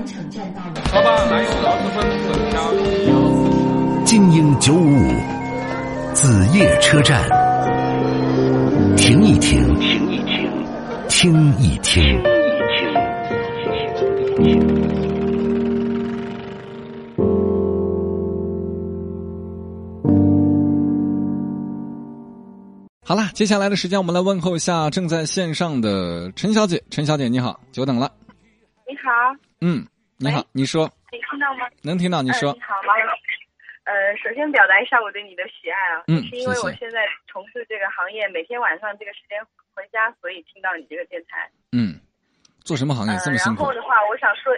南城站到了。好吧，来有劳资分等加。精英九五五，子夜车站，停一停，停一停，听一听。好了，接下来的时间我们来问候一下正在线上的陈小姐。陈小姐你好，久等了。你好，嗯，你好，你说，你听到吗？能听到？你说嗯、你，好，马老师。呃，首先表达一下我对你的喜爱啊，嗯是因为我现在从事这个行业，每天晚上这个时间回家，所以听到你这个电台。嗯，做什么行业呃，这么辛苦然后？的话，我想说，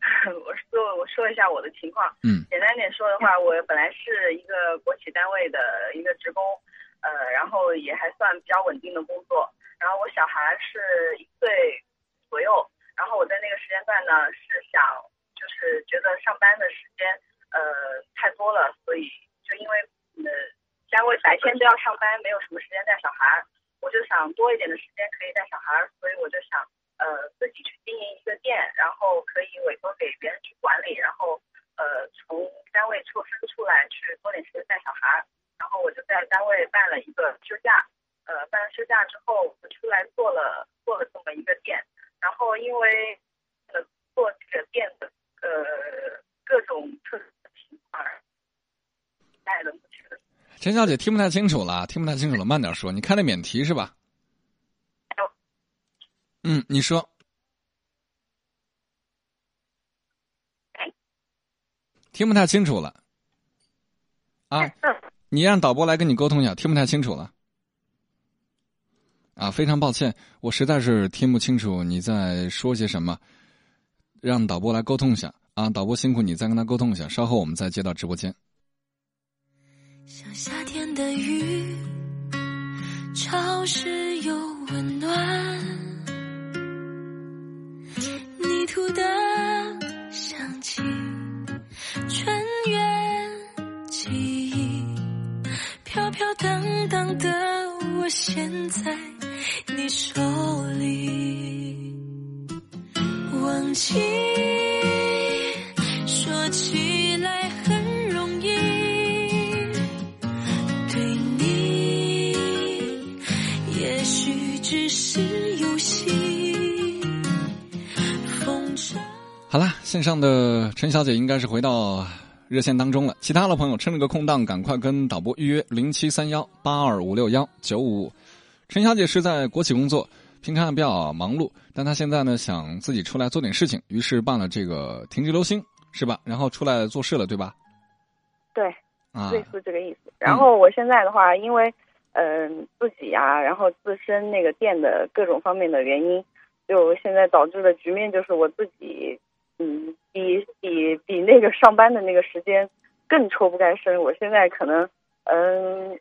我说我说一下我的情况。嗯简单点说的话，我本来是一个国企单位的一个职工，呃，然后也还算比较稳定的工作。然后我小孩是一岁左右，然后我在那个时间段呢是想，就是觉得上班的时间呃太多了，所以就因为呃单位白天都要上班，没有什么时间带小孩，我就想多一点的时间可以带小孩，所以我就想呃自己去经营一个店，然后可以委托给别人去管理，然后呃从单位抽身出来去多点时间带小孩，然后我就在单位办了一个休假，呃办了休假之后我出来做了做了这么一个店，然后因为呃做这个店的呃各种特殊的情况，带了目前的陈小姐听不太清楚了，听不太清楚了，慢点说。你开了免提是吧？嗯，你说。听不太清楚了。啊，你让导播来跟你沟通一下，听不太清楚了。啊，非常抱歉，我实在是听不清楚你在说些什么，让导播来沟通一下。啊，导播辛苦你再跟他沟通一下，稍后我们再接到直播间。像夏天的雨，潮湿又温暖，泥土的香气，穿越记忆，飘飘荡荡的我，现在手里，忘记说起来很容易。对你，也许只是游戏。风筝。好啦，线上的陈小姐应该是回到热线当中了。其他的朋友趁这个空档，赶快跟导播预约零七三幺八二五六幺九五。陈小姐是在国企工作，平常也比较忙碌，但她现在呢想自己出来做点事情，于是办了这个停职留薪，是吧？然后出来做事了，对吧？对。啊，类似这个意思。然后我现在的话，因为嗯、自己啊，然后自身那个店的各种方面的原因，就现在导致的局面就是我自己嗯比比比那个上班的那个时间更抽不开身。我现在可能嗯。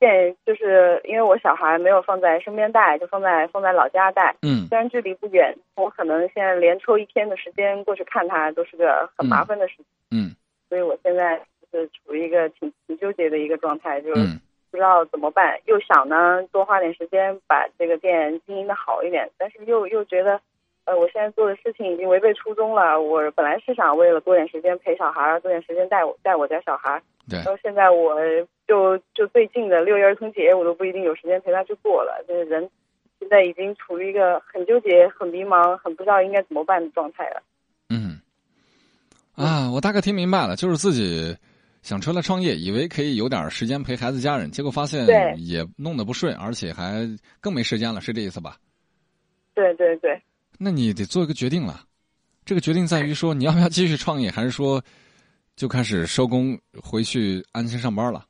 现就是因为我小孩没有放在身边带，就放在放在老家带。嗯虽然距离不远，我可能现在连抽一天的时间过去看他都是个很麻烦的事情。嗯所以我现在就是处于一个挺挺纠结的一个状态，就是嗯不知道怎么办。又想呢多花点时间把这个店经营的好一点，但是又又觉得，呃，我现在做的事情已经违背初衷了。我本来是想为了多点时间陪小孩儿，多点时间带我带我家小孩儿，对然，后现在我就就最近的六一儿童节，我都不一定有时间陪他去过了。就是人现在已经处于一个很纠结、很迷茫、很不知道应该怎么办的状态了。嗯，啊，我大概听明白了，就是自己想出来创业，以为可以有点时间陪孩子家人，结果发现也弄得不顺，而且还更没时间了，是这意思吧？对对对。那你得做一个决定了，这个决定在于说你要不要继续创业，还是说就开始收工回去安心上班了？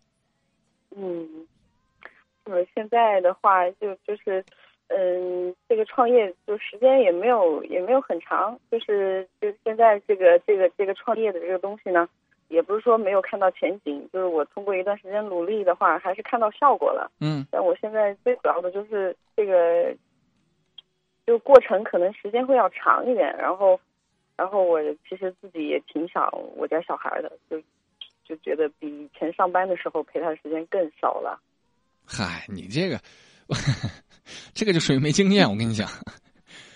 嗯，就是现在的话，就就是，嗯，这个创业就时间也没有也没有很长，就是就现在这个这个这个创业的这个东西呢，也不是说没有看到前景，就是我通过一段时间努力的话，还是看到效果了。嗯但我现在最主要的就是这个，就过程可能时间会要长一点，然后，然后我其实自己也挺想我家小孩的，就就觉得比以前上班的时候陪他的时间更少了。嗨，你这个，这个就属于没经验。我跟你讲，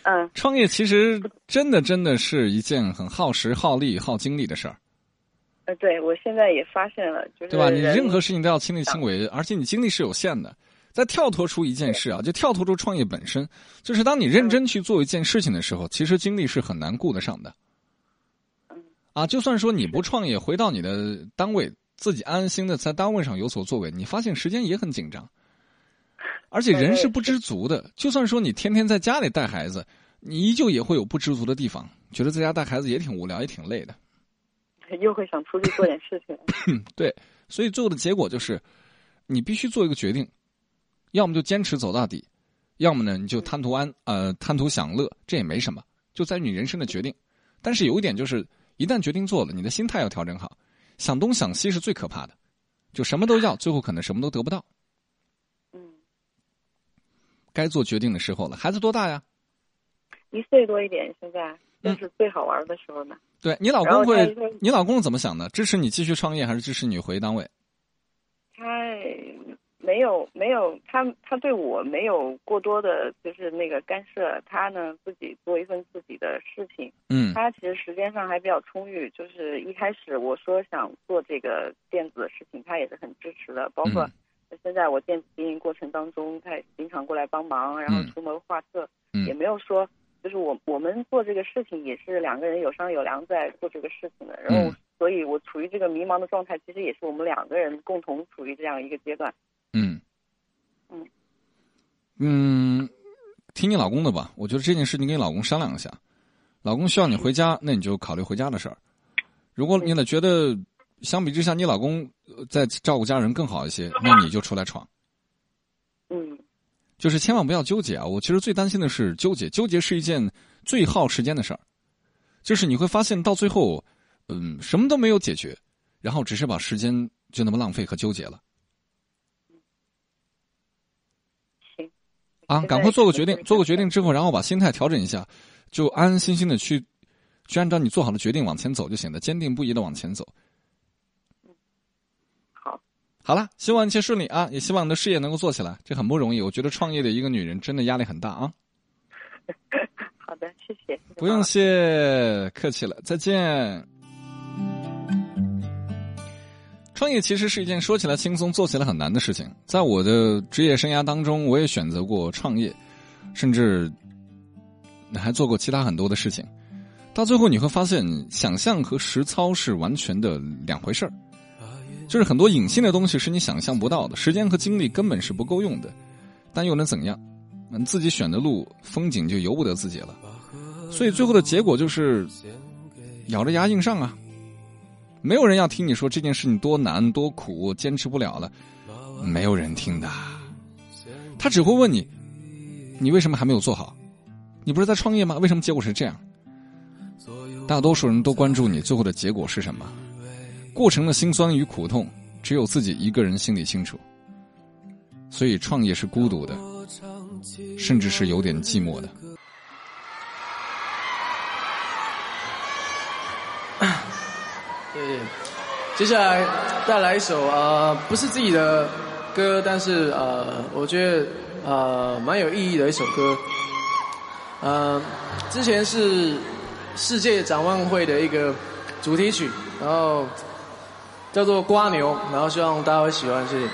嗯，创业其实真的真的是一件很耗时、耗力、耗精力的事儿，呃，对我现在也发现了，就是对吧？你任何事情都要亲力亲为，而且你精力是有限的。再跳脱出一件事啊，就跳脱出创业本身，就是当你认真去做一件事情的时候，其实精力是很难顾得上的。嗯啊，就算说你不创业，回到你的单位，自己安安心的在单位上有所作为，你发现时间也很紧张，而且人是不知足的。就算说你天天在家里带孩子，你依旧也会有不知足的地方，觉得在家带孩子也挺无聊，也挺累的。又会想出去做点事情。对，所以最后的结果就是，你必须做一个决定，要么就坚持走到底，要么呢你就贪图安呃贪图享乐，这也没什么，就在于你人生的决定。但是有一点就是，一旦决定做了，你的心态要调整好，想东想西是最可怕的，就什么都要，最后可能什么都得不到。嗯，该做决定的时候了，孩子多大呀？一岁多一点，现在正是最好玩的时候呢。对你老公会，你老公怎么想的？支持你继续创业，还是支持你回单位？他没有没有他他对我没有过多的就是那个干涉，他呢自己做一份自己的事情。嗯他其实时间上还比较充裕，就是一开始我说想做这个电子的事情，他也是很支持的。包括嗯现在我电子经营过程当中，他也经常过来帮忙，然后嗯出谋划策，嗯也没有说就是我我们做这个事情也是两个人有商有量在做这个事情的。然后嗯，所以我处于这个迷茫的状态，其实也是我们两个人共同处于这样一个阶段。嗯嗯嗯，听你老公的吧。我觉得这件事情跟你老公商量一下。老公需要你回家，那你就考虑回家的事儿。如果你呢觉得相比之下你老公呃在照顾家人更好一些，那你就出来闯。嗯就是千万不要纠结啊！我其实最担心的是纠结，纠结是一件最耗时间的事儿。就是你会发现到最后，嗯，什么都没有解决，然后只是把时间就那么浪费和纠结了啊！赶快做个决定做个决定之后，然后把心态调整一下，就安安心心的去，去按照你做好的决定往前走就行了，坚定不移的往前走。好，好了，希望一切顺利啊！也希望你的事业能够做起来，这很不容易。我觉得创业的一个女人真的压力很大啊！好的，谢谢。不用谢，客气了，再见。创业其实是一件说起来轻松、做起来很难的事情。在我的职业生涯当中，我也选择过创业，甚至还做过其他很多的事情。到最后你会发现，想象和实操是完全的两回事儿。就是很多隐性的东西是你想象不到的，时间和精力根本是不够用的，但又能怎样？自己选的路，风景就由不得自己了。所以最后的结果就是咬着牙硬上啊！没有人要听你说这件事情多难多苦，坚持不了了，没有人听的。他只会问你：你为什么还没有做好？你不是在创业吗？为什么结果是这样？大多数人都关注你最后的结果是什么，过程的辛酸与苦痛，只有自己一个人心里清楚。所以创业是孤独的，甚至是有点寂寞的。对，接下来带来一首呃不是自己的歌，但是呃我觉得呃蛮有意义的一首歌。呃，之前是世界展望会的一个主题曲，然后叫做《瓜牛》，然后希望大家会喜欢，谢谢。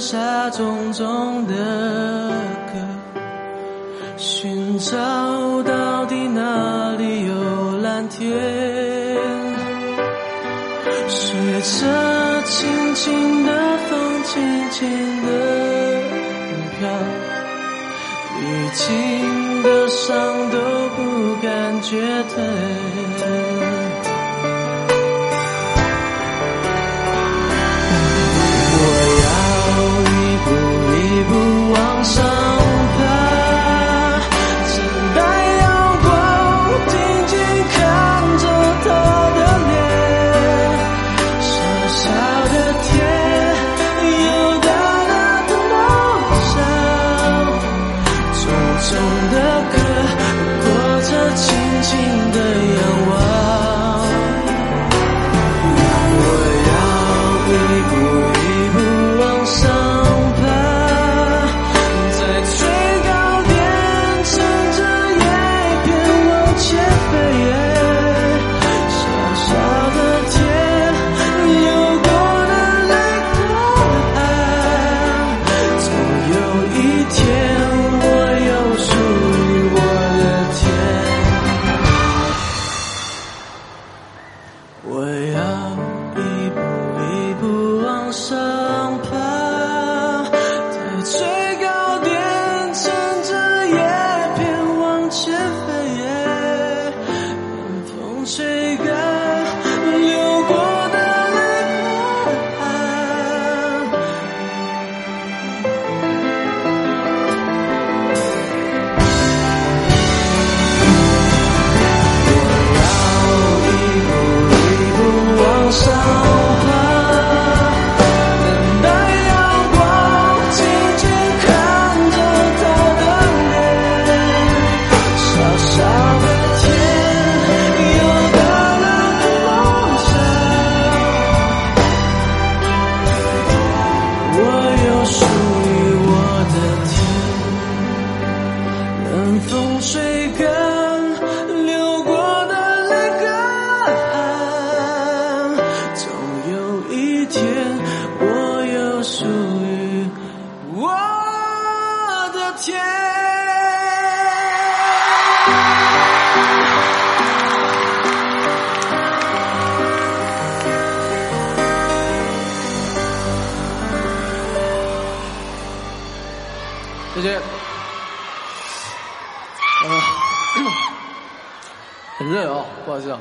下重重的歌，寻找到底哪里有蓝天？随着轻轻的风，轻轻的飘，历经的伤都不感觉疼。生。生。不好意思啊。